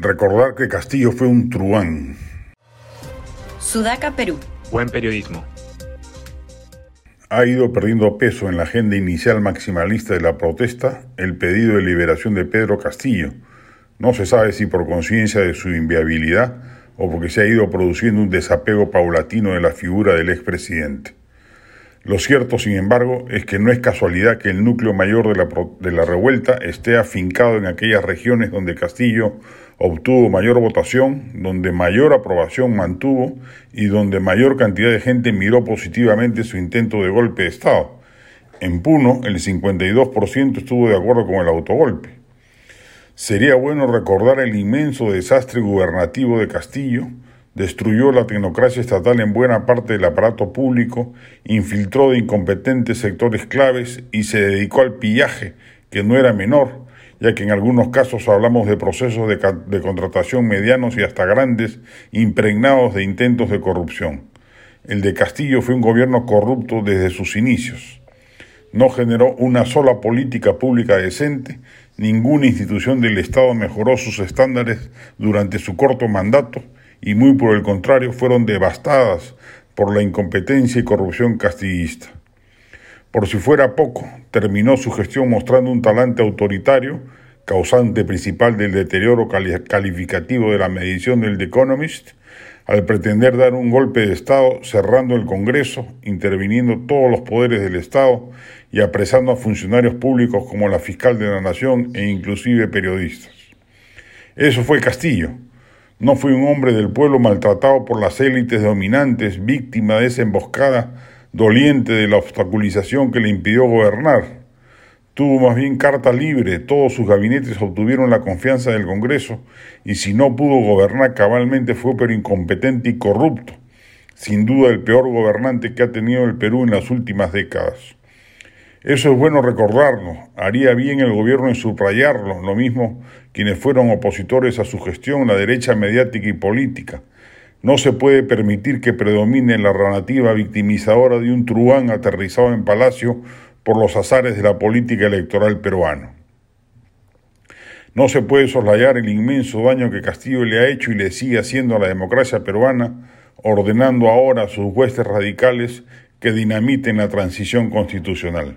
Recordar que Castillo fue un truán. Sudaca, Perú. Buen periodismo. Ha ido perdiendo peso en la agenda inicial maximalista de la protesta el pedido de liberación de Pedro Castillo. No se sabe si por conciencia de su inviabilidad o porque se ha ido produciendo un desapego paulatino de la figura del expresidente. Lo cierto, sin embargo, es que no es casualidad que el núcleo mayor de la, revuelta esté afincado en aquellas regiones donde Castillo obtuvo mayor votación, donde mayor aprobación mantuvo y donde mayor cantidad de gente miró positivamente su intento de golpe de Estado. En Puno, el 52% estuvo de acuerdo con el autogolpe. Sería bueno recordar el inmenso desastre gubernativo de Castillo, destruyó la tecnocracia estatal en buena parte del aparato público, infiltró de incompetentes sectores claves y se dedicó al pillaje, que no era menor, ya que en algunos casos hablamos de procesos de, contratación medianos y hasta grandes, impregnados de intentos de corrupción. El de Castillo fue un gobierno corrupto desde sus inicios. No generó una sola política pública decente, ninguna institución del Estado mejoró sus estándares durante su corto mandato, y muy por el contrario fueron devastadas por la incompetencia y corrupción castillista. Por si fuera poco, terminó su gestión mostrando un talante autoritario, causante principal del deterioro calificativo de la medición del The Economist, al pretender dar un golpe de Estado cerrando el Congreso, interviniendo todos los poderes del Estado y apresando a funcionarios públicos como la fiscal de la Nación e inclusive periodistas. Eso fue Castillo, no fue un hombre del pueblo maltratado por las élites dominantes, víctima de esa emboscada doliente de la obstaculización que le impidió gobernar. Tuvo más bien carta libre, todos sus gabinetes obtuvieron la confianza del Congreso y si no pudo gobernar cabalmente fue pero incompetente y corrupto, sin duda el peor gobernante que ha tenido el Perú en las últimas décadas. Eso es bueno recordarlo. Haría bien el gobierno en subrayarlo, lo mismo quienes fueron opositores a su gestión, la derecha mediática y política. No se puede permitir que predomine la narrativa victimizadora de un truán aterrizado en palacio por los azares de la política electoral peruana. No se puede soslayar el inmenso daño que Castillo le ha hecho y le sigue haciendo a la democracia peruana, ordenando ahora a sus huestes radicales que dinamiten la transición constitucional.